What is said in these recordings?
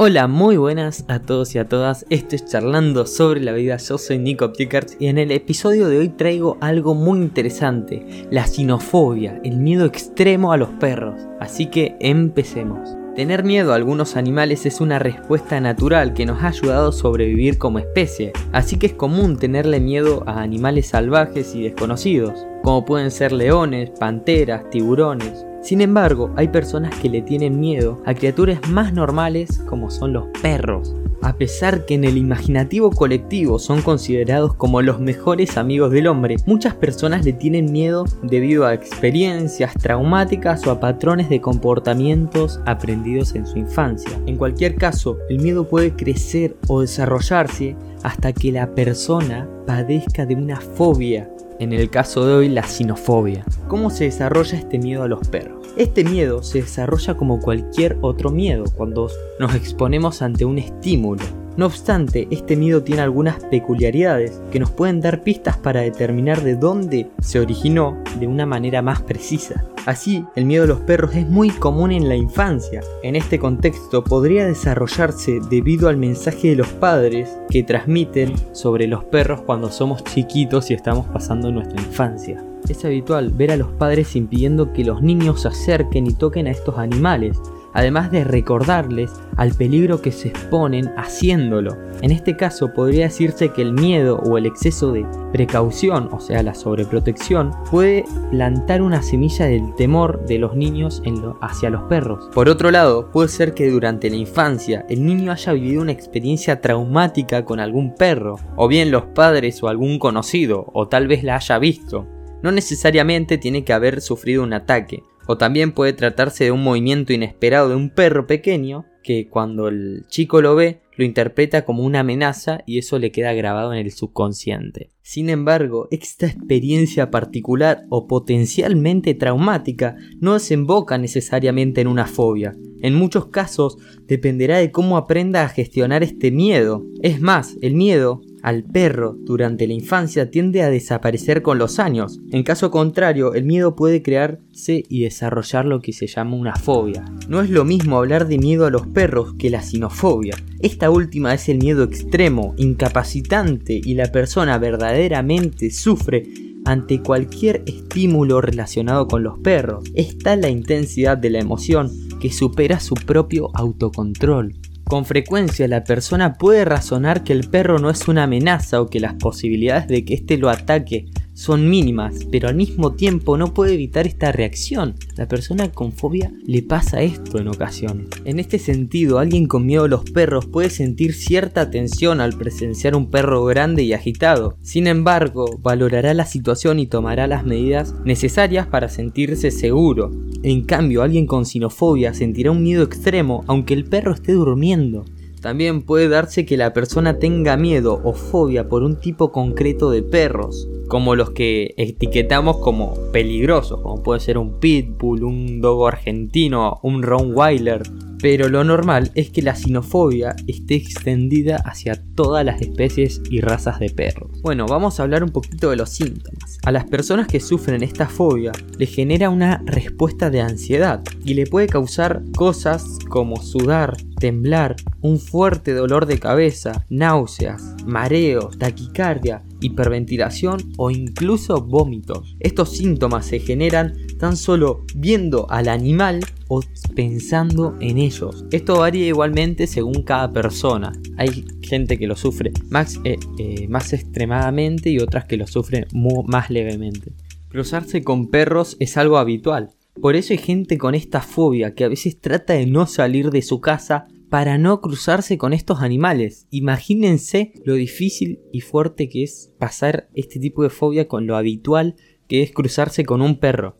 Hola, muy buenas a todos y a todas. Esto es Charlando sobre la vida. Yo soy Nico Piekarts y en el episodio de hoy traigo algo muy interesante: la sinofobia, el miedo extremo a los perros. Así que empecemos. Tener miedo a algunos animales es una respuesta natural que nos ha ayudado a sobrevivir como especie, así que es común tenerle miedo a animales salvajes y desconocidos, como pueden ser leones, panteras, tiburones, sin embargo, hay personas que le tienen miedo a criaturas más normales como son los perros. A pesar que en el imaginativo colectivo son considerados como los mejores amigos del hombre, muchas personas le tienen miedo debido a experiencias traumáticas o a patrones de comportamientos aprendidos en su infancia. En cualquier caso, el miedo puede crecer o desarrollarse hasta que la persona padezca de una fobia en el caso de hoy la sinofobia. ¿Cómo se desarrolla este miedo a los perros? Este miedo se desarrolla como cualquier otro miedo cuando nos exponemos ante un estímulo. No obstante, este miedo tiene algunas peculiaridades que nos pueden dar pistas para determinar de dónde se originó de una manera más precisa. Así, el miedo a los perros es muy común en la infancia. En este contexto podría desarrollarse debido al mensaje de los padres que transmiten sobre los perros cuando somos chiquitos y estamos pasando nuestra infancia. Es habitual ver a los padres impidiendo que los niños se acerquen y toquen a estos animales, además de recordarles al peligro que se exponen haciéndolo. En este caso podría decirse que el miedo o el exceso de precaución, o sea la sobreprotección, puede plantar una semilla del temor de los niños hacia los perros. Por otro lado, puede ser que durante la infancia el niño haya vivido una experiencia traumática con algún perro, o bien los padres o algún conocido, o tal vez la haya visto. No necesariamente tiene que haber sufrido un ataque, o también puede tratarse de un movimiento inesperado de un perro pequeño que cuando el chico lo ve lo interpreta como una amenaza y eso le queda grabado en el subconsciente. Sin embargo, esta experiencia particular o potencialmente traumática no desemboca necesariamente en una fobia. En muchos casos dependerá de cómo aprenda a gestionar este miedo. Es más, el miedo al perro durante la infancia tiende a desaparecer con los años. En caso contrario, el miedo puede crearse y desarrollar lo que se llama una fobia. No es lo mismo hablar de miedo a los perros que la sinofobia. Esta última es el miedo extremo, incapacitante y la persona verdaderamente sufre ante cualquier estímulo relacionado con los perros. Está la intensidad de la emoción que supera su propio autocontrol. Con frecuencia la persona puede razonar que el perro no es una amenaza o que las posibilidades de que éste lo ataque son mínimas, pero al mismo tiempo no puede evitar esta reacción. La persona con fobia le pasa esto en ocasiones. En este sentido, alguien con miedo a los perros puede sentir cierta tensión al presenciar un perro grande y agitado. Sin embargo, valorará la situación y tomará las medidas necesarias para sentirse seguro. En cambio, alguien con sinofobia sentirá un miedo extremo aunque el perro esté durmiendo. También puede darse que la persona tenga miedo o fobia por un tipo concreto de perros, como los que etiquetamos como peligrosos, como puede ser un pitbull, un dogo argentino, un rottweiler, pero lo normal es que la sinofobia esté extendida hacia todas las especies y razas de perros. Bueno, vamos a hablar un poquito de los síntomas. A las personas que sufren esta fobia les genera una respuesta de ansiedad y le puede causar cosas como sudar, temblar, un fuerte dolor de cabeza, náuseas, mareo, taquicardia, hiperventilación o incluso vómitos. Estos síntomas se generan tan solo viendo al animal o pensando en ellos. Esto varía igualmente según cada persona. Hay gente que lo sufre más, eh, eh, más extremadamente y otras que lo sufren más levemente. Cruzarse con perros es algo habitual. Por eso hay gente con esta fobia que a veces trata de no salir de su casa para no cruzarse con estos animales. Imagínense lo difícil y fuerte que es pasar este tipo de fobia con lo habitual que es cruzarse con un perro.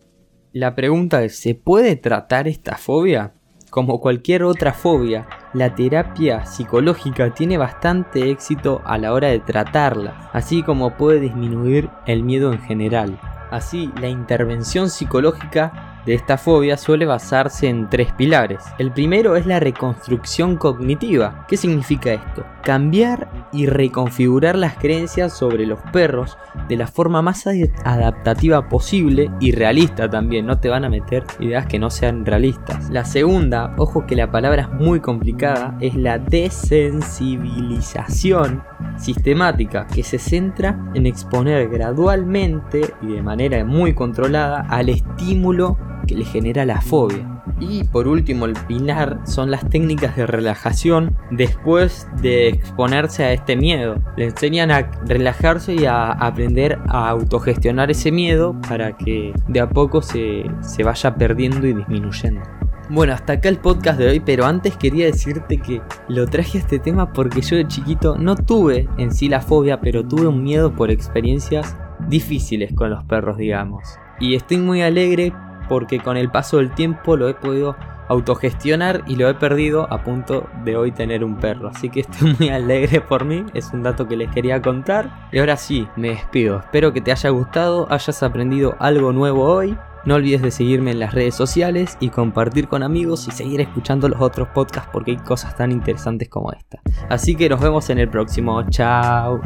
La pregunta es, ¿se puede tratar esta fobia? Como cualquier otra fobia, la terapia psicológica tiene bastante éxito a la hora de tratarla, así como puede disminuir el miedo en general. Así, la intervención psicológica de esta fobia suele basarse en tres pilares. El primero es la reconstrucción cognitiva. ¿Qué significa esto? Cambiar y reconfigurar las creencias sobre los perros de la forma más adaptativa posible y realista también. No te van a meter ideas que no sean realistas. La segunda, ojo que la palabra es muy complicada, es la desensibilización sistemática que se centra en exponer gradualmente y de manera muy controlada al estímulo que le genera la fobia. Y por último, el pilar son las técnicas de relajación después de exponerse a este miedo. Le enseñan a relajarse y a aprender a autogestionar ese miedo para que de a poco se, se vaya perdiendo y disminuyendo. Bueno, hasta acá el podcast de hoy, pero antes quería decirte que lo traje a este tema porque yo de chiquito no tuve en sí la fobia, pero tuve un miedo por experiencias difíciles con los perros, digamos. Y estoy muy alegre porque con el paso del tiempo lo he podido autogestionar y lo he perdido a punto de hoy tener un perro. Así que estoy muy alegre por mí, es un dato que les quería contar. Y ahora sí, me despido. Espero que te haya gustado, hayas aprendido algo nuevo hoy. No olvides de seguirme en las redes sociales y compartir con amigos y seguir escuchando los otros podcasts porque hay cosas tan interesantes como esta. Así que nos vemos en el próximo. Chao.